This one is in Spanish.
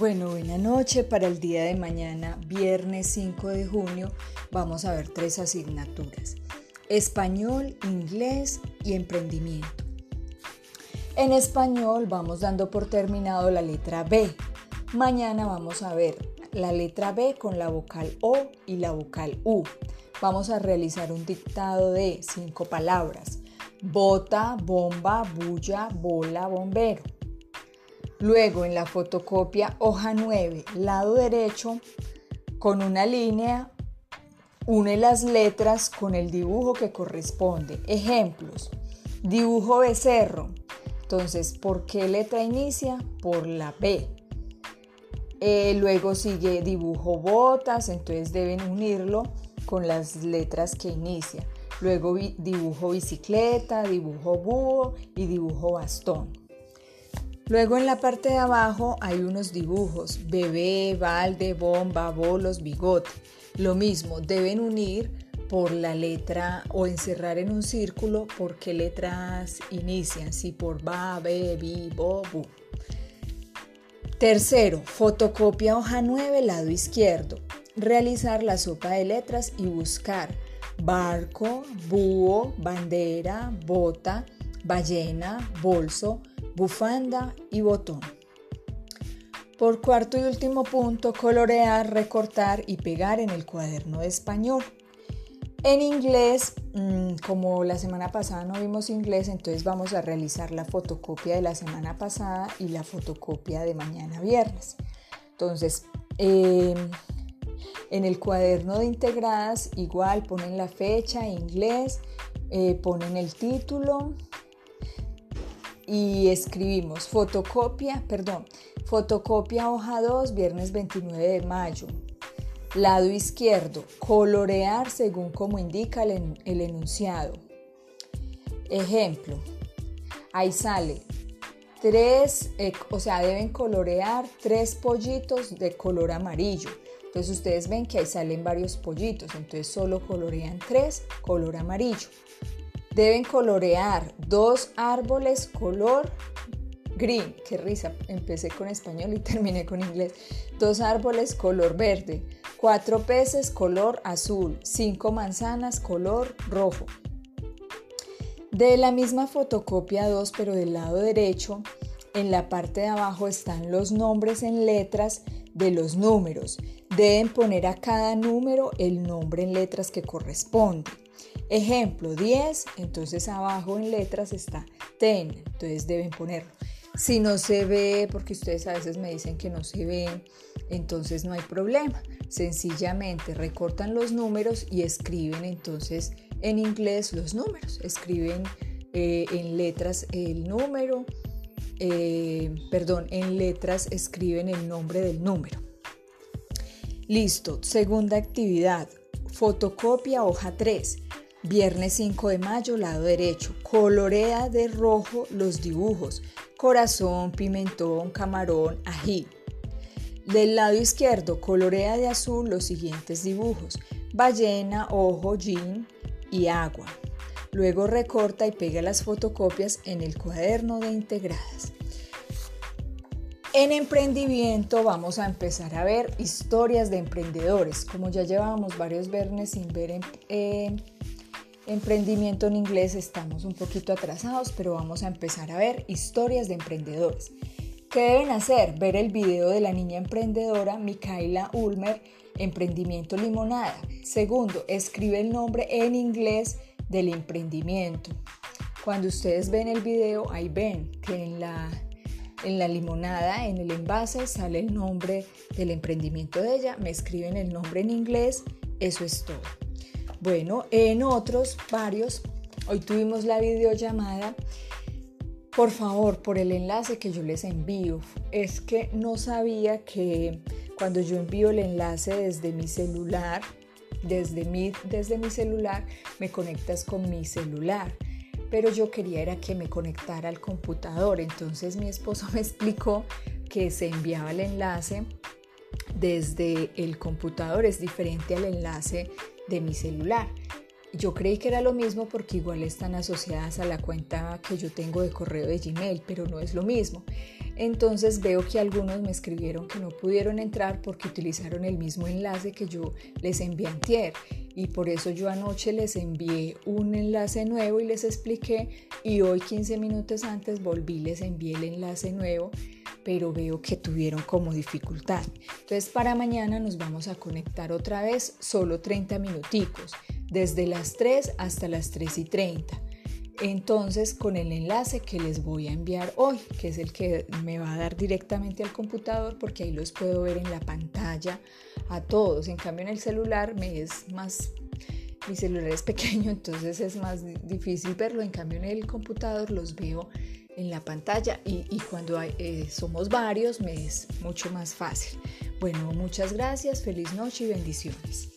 Bueno, buena noche. Para el día de mañana, viernes 5 de junio, vamos a ver tres asignaturas. Español, inglés y emprendimiento. En español vamos dando por terminado la letra B. Mañana vamos a ver la letra B con la vocal O y la vocal U. Vamos a realizar un dictado de cinco palabras. Bota, bomba, bulla, bola, bombero. Luego en la fotocopia hoja 9, lado derecho, con una línea, une las letras con el dibujo que corresponde. Ejemplos. Dibujo becerro. Entonces, ¿por qué letra inicia? Por la B. Eh, luego sigue dibujo botas, entonces deben unirlo con las letras que inicia. Luego dibujo bicicleta, dibujo búho y dibujo bastón. Luego en la parte de abajo hay unos dibujos, bebé, balde, bomba, bolos, bigote. Lo mismo, deben unir por la letra o encerrar en un círculo por qué letras inician, si por ba, be, bi, bo, bu. Tercero, fotocopia hoja 9, lado izquierdo. Realizar la sopa de letras y buscar barco, búho, bandera, bota, ballena, bolso, bufanda y botón. Por cuarto y último punto, colorear, recortar y pegar en el cuaderno de español. En inglés, mm, como la semana pasada no vimos inglés, entonces vamos a realizar la fotocopia de la semana pasada y la fotocopia de mañana viernes. Entonces, em, en el cuaderno de integradas igual ponen la fecha, inglés, eh, ponen el título, y escribimos fotocopia, perdón, fotocopia hoja 2, viernes 29 de mayo. Lado izquierdo, colorear según como indica el, el enunciado. Ejemplo, ahí sale tres, eh, o sea, deben colorear tres pollitos de color amarillo. Entonces ustedes ven que ahí salen varios pollitos, entonces solo colorean tres color amarillo. Deben colorear dos árboles color green. Qué risa, empecé con español y terminé con inglés. Dos árboles color verde, cuatro peces color azul, cinco manzanas color rojo. De la misma fotocopia 2, pero del lado derecho, en la parte de abajo están los nombres en letras de los números. Deben poner a cada número el nombre en letras que corresponde. Ejemplo, 10, entonces abajo en letras está 10, entonces deben ponerlo. Si no se ve, porque ustedes a veces me dicen que no se ve, entonces no hay problema. Sencillamente recortan los números y escriben entonces en inglés los números. Escriben eh, en letras el número, eh, perdón, en letras escriben el nombre del número. Listo, segunda actividad, fotocopia hoja 3. Viernes 5 de mayo, lado derecho. Colorea de rojo los dibujos. Corazón, pimentón, camarón, ají. Del lado izquierdo, colorea de azul los siguientes dibujos. Ballena, ojo, jean y agua. Luego recorta y pega las fotocopias en el cuaderno de integradas. En emprendimiento vamos a empezar a ver historias de emprendedores. Como ya llevábamos varios viernes sin ver en, eh, Emprendimiento en inglés estamos un poquito atrasados, pero vamos a empezar a ver historias de emprendedores. ¿Qué deben hacer? Ver el video de la niña emprendedora Mikaela Ulmer, Emprendimiento Limonada. Segundo, escribe el nombre en inglés del emprendimiento. Cuando ustedes ven el video, ahí ven que en la, en la limonada, en el envase, sale el nombre del emprendimiento de ella. Me escriben el nombre en inglés. Eso es todo. Bueno, en otros varios, hoy tuvimos la videollamada. Por favor, por el enlace que yo les envío. Es que no sabía que cuando yo envío el enlace desde mi celular, desde mi, desde mi celular, me conectas con mi celular. Pero yo quería era que me conectara al computador. Entonces mi esposo me explicó que se enviaba el enlace desde el computador. Es diferente al enlace de mi celular. Yo creí que era lo mismo porque igual están asociadas a la cuenta que yo tengo de correo de Gmail, pero no es lo mismo. Entonces veo que algunos me escribieron que no pudieron entrar porque utilizaron el mismo enlace que yo les envié antier y por eso yo anoche les envié un enlace nuevo y les expliqué y hoy 15 minutos antes volví les envié el enlace nuevo pero veo que tuvieron como dificultad. Entonces para mañana nos vamos a conectar otra vez solo 30 minuticos, desde las 3 hasta las 3 y 30 entonces con el enlace que les voy a enviar hoy, que es el que me va a dar directamente al computador porque ahí los puedo ver en la pantalla a todos. En cambio en el celular me es más, mi celular es pequeño, entonces es más difícil verlo. En cambio en el computador los veo en la pantalla y, cuando eh, somos varios me es mucho más fácil. Bueno, muchas gracias, feliz noche y bendiciones.